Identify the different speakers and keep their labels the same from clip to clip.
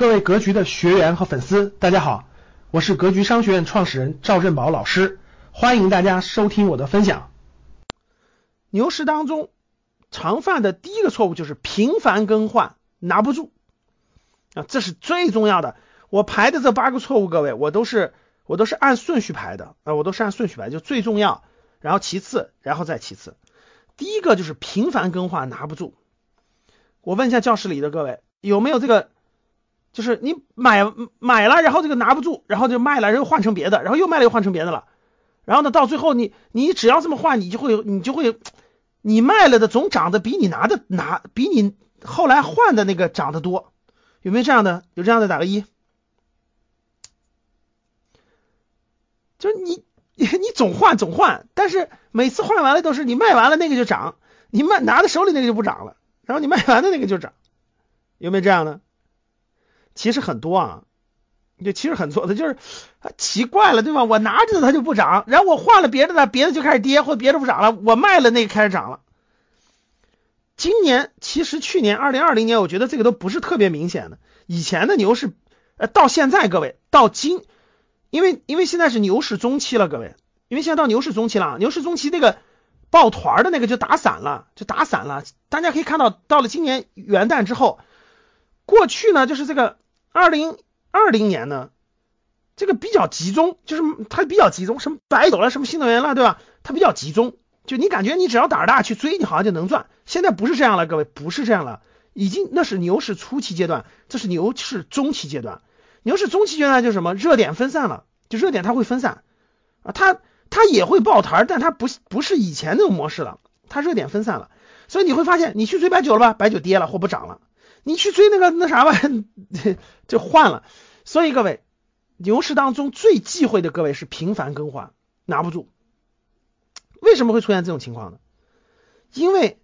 Speaker 1: 各位格局的学员和粉丝，大家好，我是格局商学院创始人赵振宝老师，欢迎大家收听我的分享。
Speaker 2: 牛市当中常犯的第一个错误就是频繁更换，拿不住啊，这是最重要的。我排的这八个错误，各位我都是我都是按顺序排的啊，我都是按顺序排，就最重要，然后其次，然后再其次。第一个就是频繁更换拿不住。我问一下教室里的各位，有没有这个？就是你买买了，然后这个拿不住，然后就卖了，然后换成别的，然后又卖了又换成别的了，然后呢，到最后你你只要这么换，你就会你就会，你卖了的总涨得比你拿的拿比你后来换的那个涨得多，有没有这样的？有这样的打个一。就是你 你总换总换，但是每次换完了都是你卖完了那个就涨，你卖拿在手里那个就不涨了，然后你卖完的那个就涨，有没有这样的？其实很多啊，就其实很多的，就是奇怪了，对吧？我拿着的它就不涨，然后我换了别的呢，别的就开始跌，或者别的不涨了，我卖了那个开始涨了。今年其实去年二零二零年，我觉得这个都不是特别明显的。以前的牛市，呃，到现在各位到今，因为因为现在是牛市中期了，各位，因为现在到牛市中期了，牛市中期那个抱团的那个就打散了，就打散了。大家可以看到，到了今年元旦之后。过去呢，就是这个二零二零年呢，这个比较集中，就是它比较集中，什么白酒了，什么新能源了，对吧？它比较集中，就你感觉你只要胆儿大去追，你好像就能赚。现在不是这样了，各位，不是这样了，已经那是牛市初期阶段，这是牛市中期阶段。牛市中期阶段就是什么？热点分散了，就热点它会分散啊，它它也会爆弹，但它不不是以前那种模式了，它热点分散了，所以你会发现，你去追白酒了吧？白酒跌了或不涨了。你去追那个那啥吧，就换了。所以各位，牛市当中最忌讳的各位是频繁更换，拿不住。为什么会出现这种情况呢？因为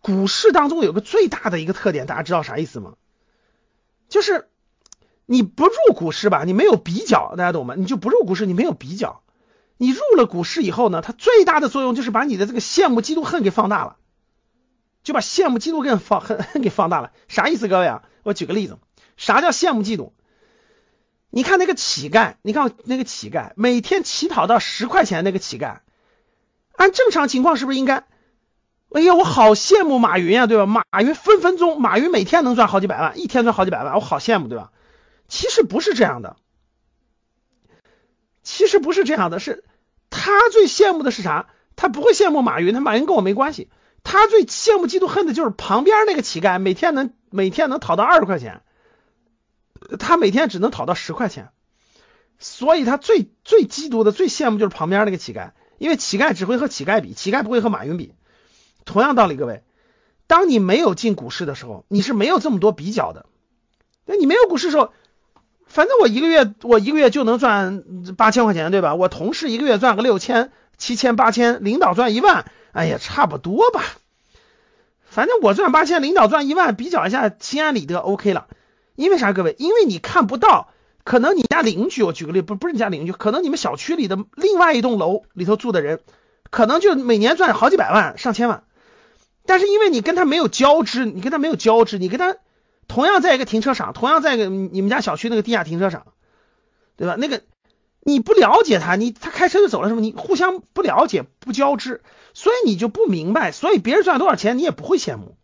Speaker 2: 股市当中有个最大的一个特点，大家知道啥意思吗？就是你不入股市吧，你没有比较，大家懂吗？你就不入股市，你没有比较。你入了股市以后呢，它最大的作用就是把你的这个羡慕、嫉妒、恨给放大了。就把羡慕嫉妒更放很 给放大了，啥意思？各位啊，我举个例子，啥叫羡慕嫉妒？你看那个乞丐，你看那个乞丐每天乞讨到十块钱，那个乞丐，按正常情况是不是应该？哎呀，我好羡慕马云啊，对吧？马云分分钟，马云每天能赚好几百万，一天赚好几百万，我好羡慕，对吧？其实不是这样的，其实不是这样的，是他最羡慕的是啥？他不会羡慕马云，他马云跟我没关系。他最羡慕、嫉妒、恨的就是旁边那个乞丐，每天能每天能讨到二十块钱，他每天只能讨到十块钱，所以他最最嫉妒的、最羡慕就是旁边那个乞丐，因为乞丐只会和乞丐比，乞丐不会和马云比。同样道理，各位，当你没有进股市的时候，你是没有这么多比较的。那你没有股市的时候，反正我一个月我一个月就能赚八千块钱，对吧？我同事一个月赚个六千、七千、八千，领导赚一万。哎呀，差不多吧，反正我赚八千，领导赚一万，比较一下，心安理得，OK 了。因为啥，各位？因为你看不到，可能你家邻居，我举个例，不不是你家邻居，可能你们小区里的另外一栋楼里头住的人，可能就每年赚好几百万、上千万。但是因为你跟他没有交织，你跟他没有交织，你跟他同样在一个停车场，同样在一个你们家小区那个地下停车场，对吧？那个。你不了解他，你他开车就走了，是么？你互相不了解、不交织，所以你就不明白，所以别人赚多少钱你也不会羡慕。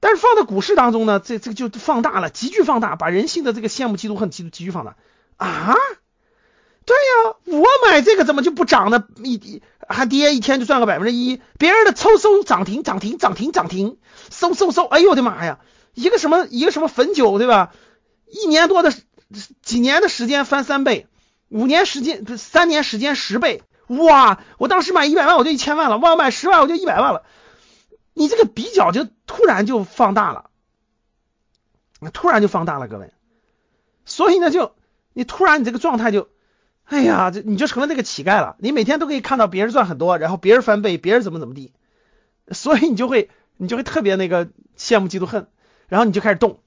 Speaker 2: 但是放在股市当中呢，这这个就放大了，急剧放大，把人性的这个羡慕、嫉妒、恨急急剧放大啊！对呀，我买这个怎么就不涨呢？一还跌一天就赚个百分之一，别人的嗖嗖涨停、涨停、涨停、涨停，嗖嗖嗖，哎呦我的妈呀！一个什么一个什么汾酒，对吧？一年多的几年的时间翻三倍。五年时间不三年时间十倍哇！我当时买一百万我就一千万了，我买十万我就一百万了。你这个比较就突然就放大了，突然就放大了，各位。所以呢，就你突然你这个状态就，哎呀，这你就成了那个乞丐了。你每天都可以看到别人赚很多，然后别人翻倍，别人怎么怎么地，所以你就会你就会特别那个羡慕嫉妒恨，然后你就开始动，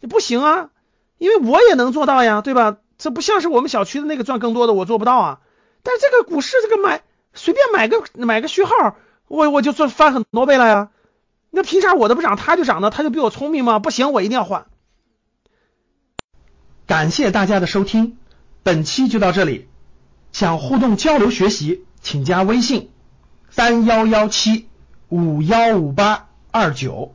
Speaker 2: 你不行啊，因为我也能做到呀，对吧？这不像是我们小区的那个赚更多的，我做不到啊。但是这个股市这个买随便买个买个序号，我我就赚翻很多倍了呀。那凭啥我的不涨，他就涨呢？他就比我聪明吗？不行，我一定要换。
Speaker 1: 感谢大家的收听，本期就到这里。想互动交流学习，请加微信三幺幺七五幺五八二九